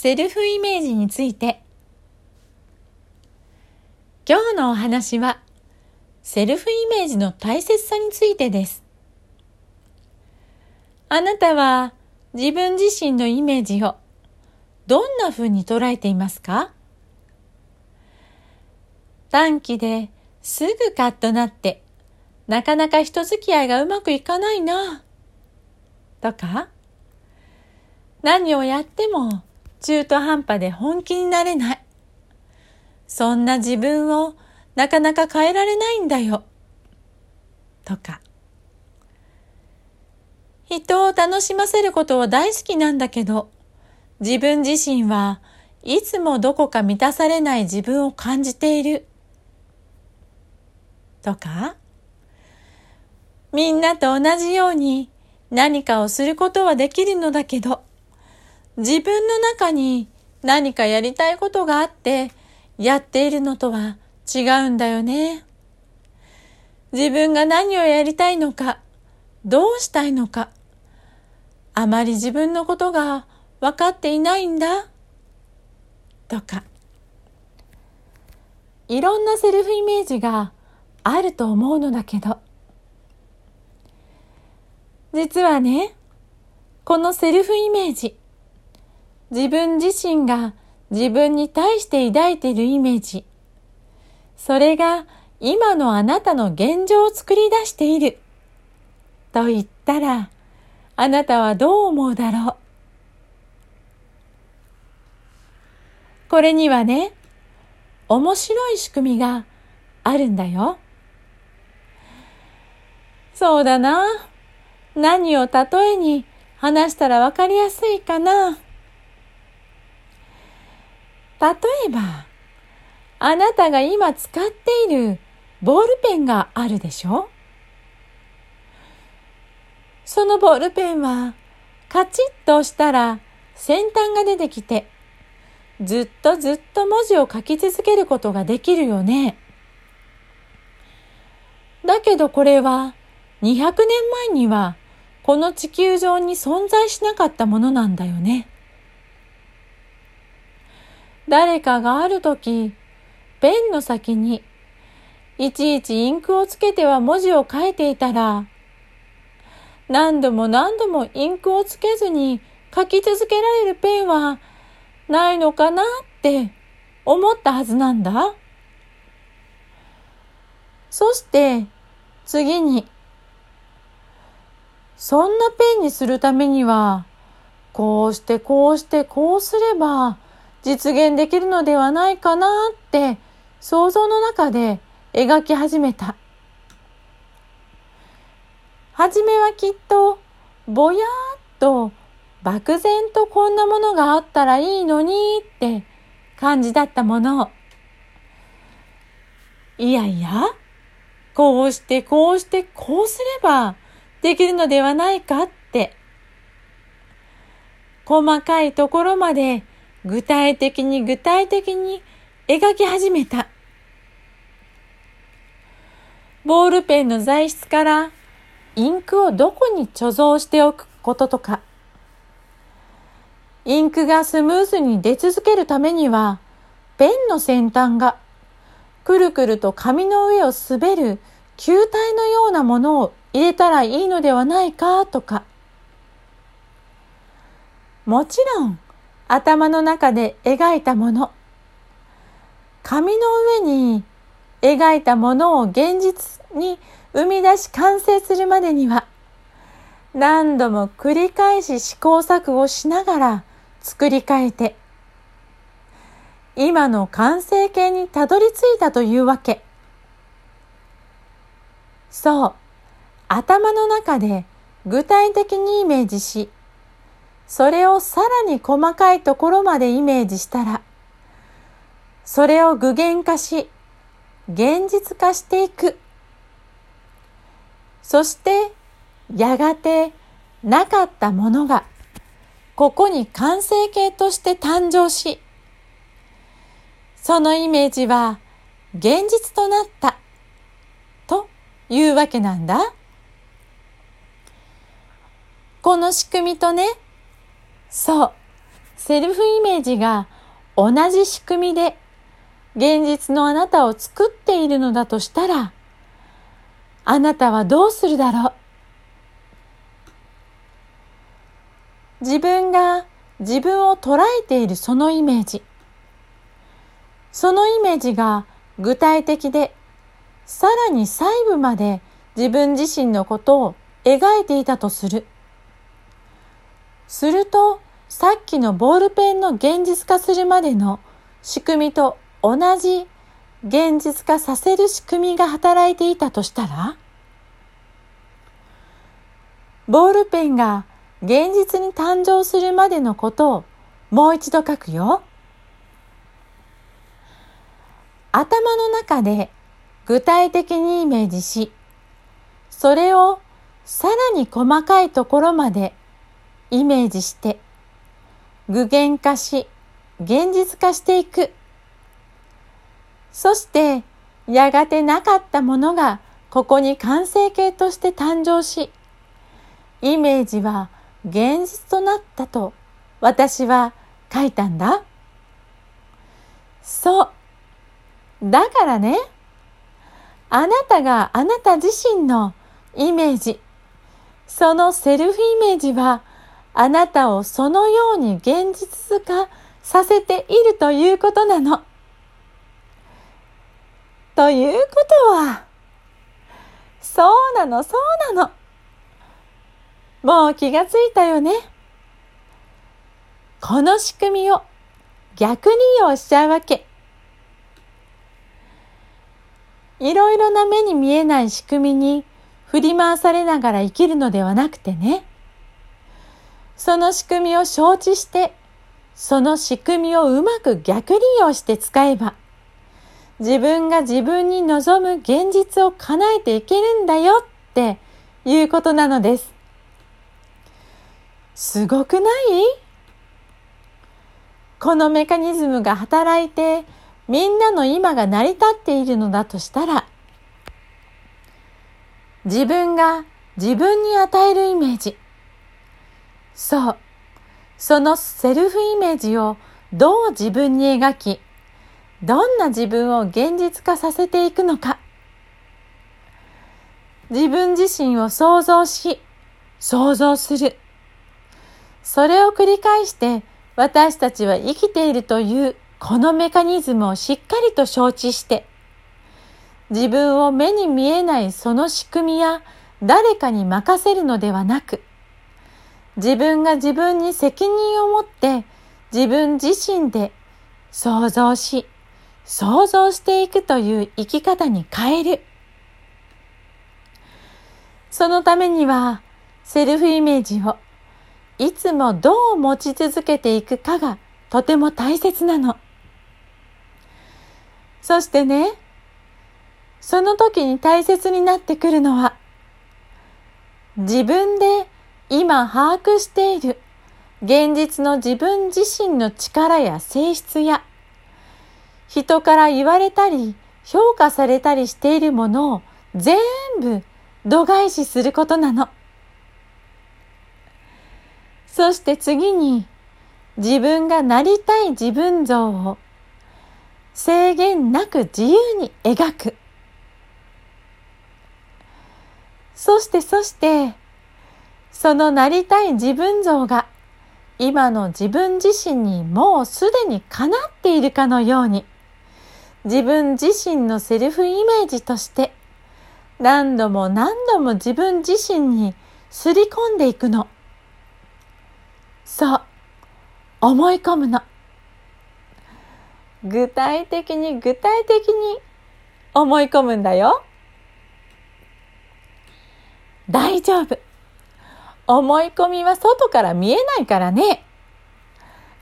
セルフイメージについて。今日のお話はセルフイメージの大切さについてです。あなたは自分自身のイメージをどんな風に捉えていますか？短期ですぐカッとなってなかなか人付き合いがうまくいかないなとか何をやっても中途半端で本気になれない。そんな自分をなかなか変えられないんだよ。とか。人を楽しませることは大好きなんだけど、自分自身はいつもどこか満たされない自分を感じている。とか、みんなと同じように何かをすることはできるのだけど、自分の中に何かやりたいことがあってやっているのとは違うんだよね。自分が何をやりたいのか、どうしたいのか、あまり自分のことが分かっていないんだ、とか。いろんなセルフイメージがあると思うのだけど、実はね、このセルフイメージ、自分自身が自分に対して抱いているイメージ。それが今のあなたの現状を作り出している。と言ったら、あなたはどう思うだろう。これにはね、面白い仕組みがあるんだよ。そうだな。何を例えに話したらわかりやすいかな。例えば、あなたが今使っているボールペンがあるでしょ？そのボールペンはカチッと押したら先端が出てきてずっとずっと文字を書き続けることができるよね。だけどこれは200年前にはこの地球上に存在しなかったものなんだよね。誰かがある時、ペンの先にいちいちインクをつけては文字を書いていたら、何度も何度もインクをつけずに書き続けられるペンはないのかなって思ったはずなんだ。そして次に、そんなペンにするためには、こうしてこうしてこうすれば実現できるのではないかなって想像の中で描き始めた。はじめはきっとぼやーっと漠然とこんなものがあったらいいのにって感じだったもの。いやいや、こうしてこうしてこうすればできるのではないかって。細かいところまで具体的に具体的に描き始めた。ボールペンの材質からインクをどこに貯蔵しておくこととか、インクがスムーズに出続けるためには、ペンの先端がくるくると紙の上を滑る球体のようなものを入れたらいいのではないかとか、もちろん頭の中で描いたもの、紙の上に描いたものを現実に生み出し完成するまでには、何度も繰り返し試行錯誤しながら作り変えて、今の完成形にたどり着いたというわけ。そう、頭の中で具体的にイメージし、それをさらに細かいところまでイメージしたら、それを具現化し、現実化していく。そして、やがてなかったものが、ここに完成形として誕生し、そのイメージは現実となった、というわけなんだ。この仕組みとね、そう。セルフイメージが同じ仕組みで現実のあなたを作っているのだとしたら、あなたはどうするだろう？自分が自分を捉えているそのイメージ。そのイメージが具体的で、さらに細部まで自分自身のことを描いていたとする。すると、さっきのボールペンの現実化するまでの仕組みと同じ現実化させる仕組みが働いていたとしたらボールペンが現実に誕生するまでのことをもう一度書くよ。頭の中で具体的にイメージし、それをさらに細かいところまでイメージして具現化し現実化していく。そしてやがてなかったものがここに完成形として誕生し、イメージは現実となったと私は書いたんだ。そう。だからね、あなたがあなた自身のイメージ、そのセルフイメージはあなたをそのように現実化させているということなの。ということは、そうなの、そうなの。もう気がついたよね。この仕組みを逆利用しちゃうわけ。いろいろな目に見えない仕組みに振り回されながら生きるのではなくてね。その仕組みを承知して、その仕組みをうまく逆利用して使えば、自分が自分に望む現実を叶えていけるんだよっていうことなのです。すごくない？このメカニズムが働いてみんなの今が成り立っているのだとしたら自分が自分に与えるイメージそうそのセルフイメージをどう自分に描きどんな自分を現実化させていくのか。自分自身を想像し、想像する。それを繰り返して私たちは生きているというこのメカニズムをしっかりと承知して、自分を目に見えないその仕組みや誰かに任せるのではなく、自分が自分に責任を持って自分自身で想像し、想像していくという生き方に変える。そのためには、セルフイメージをいつもどう持ち続けていくかがとても大切なの。そしてね、その時に大切になってくるのは、自分で今把握している現実の自分自身の力や性質や人から言われたり評価されたりしているものを全部度外視することなの。そして次に自分がなりたい自分像を制限なく自由に描く。そしてそしてそのなりたい自分像が今の自分自身にもうすでに叶っているかのように自分自身のセルフイメージとして何度も何度も自分自身にすり込んでいくの。そう、思い込むの。具体的に具体的に思い込むんだよ。大丈夫。思い込みは外から見えないからね。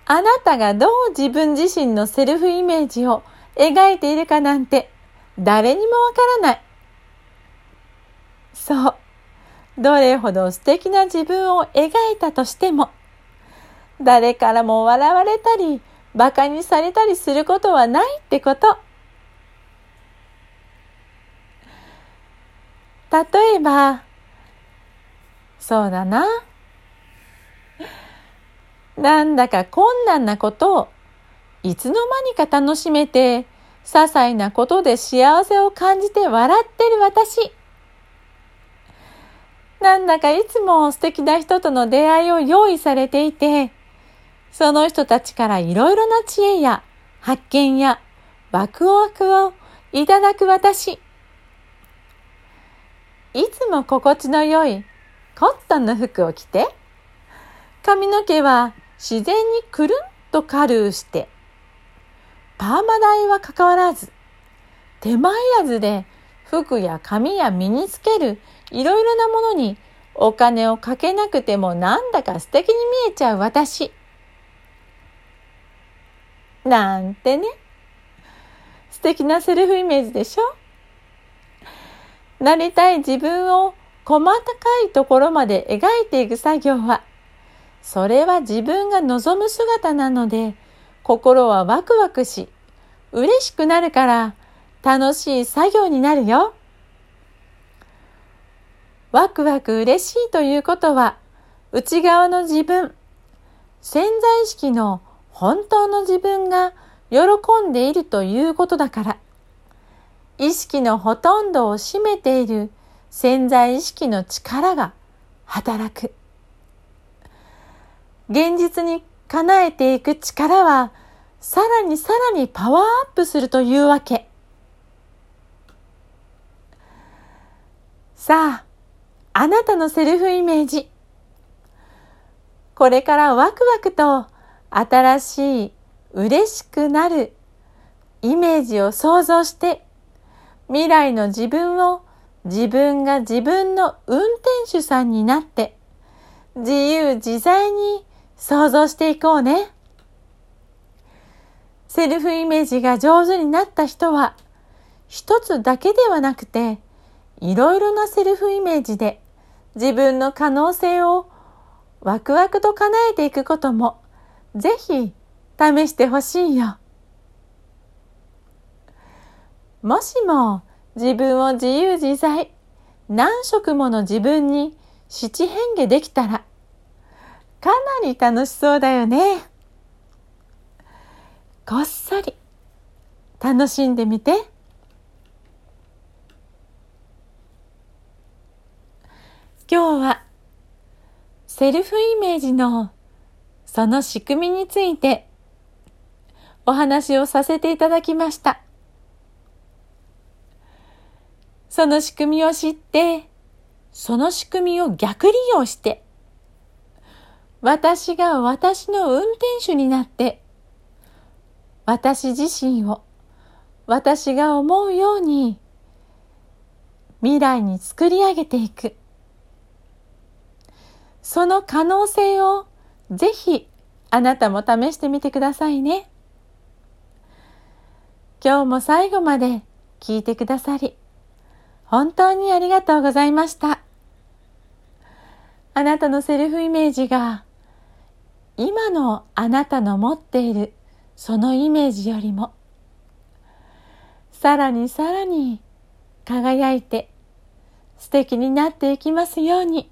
あなたがどう自分自身のセルフイメージを描いているかなんて誰にもわからない。そう。どれほど素敵な自分を描いたとしても、誰からも笑われたり、馬鹿にされたりすることはないってこと。例えば、そうだな。なんだか困難なことをいつの間にか楽しめて、些細なことで幸せを感じて笑ってる私。なんだかいつも素敵な人との出会いを用意されていて、その人たちからいろいろな知恵や発見やワクワクをいただく私。いつも心地の良いコットンの服を着て、髪の毛は自然にくるんとカルーして、パーマ代は関わらず、手間いらずで服や髪や身につけるいろいろなものにお金をかけなくてもなんだか素敵に見えちゃう私。なんてね。素敵なセルフイメージでしょなりたい自分を細かいところまで描いていく作業は、それは自分が望む姿なので、心はワクワクし、嬉しくなるから楽しい作業になるよ。ワクワク嬉しいということは、内側の自分、潜在意識の本当の自分が喜んでいるということだから、意識のほとんどを占めている潜在意識の力が働く。現実に叶えていく力は、さらにさらにパワーアップするというわけ。さあ、あなたのセルフイメージ。これからワクワクと新しい嬉しくなるイメージを想像して未来の自分を自分が自分の運転手さんになって自由自在に想像していこうね。セルフイメージが上手になった人は一つだけではなくていろいろなセルフイメージで自分の可能性をワクワクと叶えていくこともぜひ試してほしいよ。もしも自分を自由自在何色もの自分に七変化できたらかなり楽しそうだよね。こっそり楽しんでみて。今日はセルフイメージのその仕組みについてお話をさせていただきました。その仕組みを知って、その仕組みを逆利用して、私が私の運転手になって、私自身を私が思うように未来に作り上げていく。その可能性をぜひあなたも試してみてくださいね。今日も最後まで聞いてくださり、本当にありがとうございました。あなたのセルフイメージが今のあなたの持っているそのイメージよりもさらにさらに輝いて素敵になっていきますように。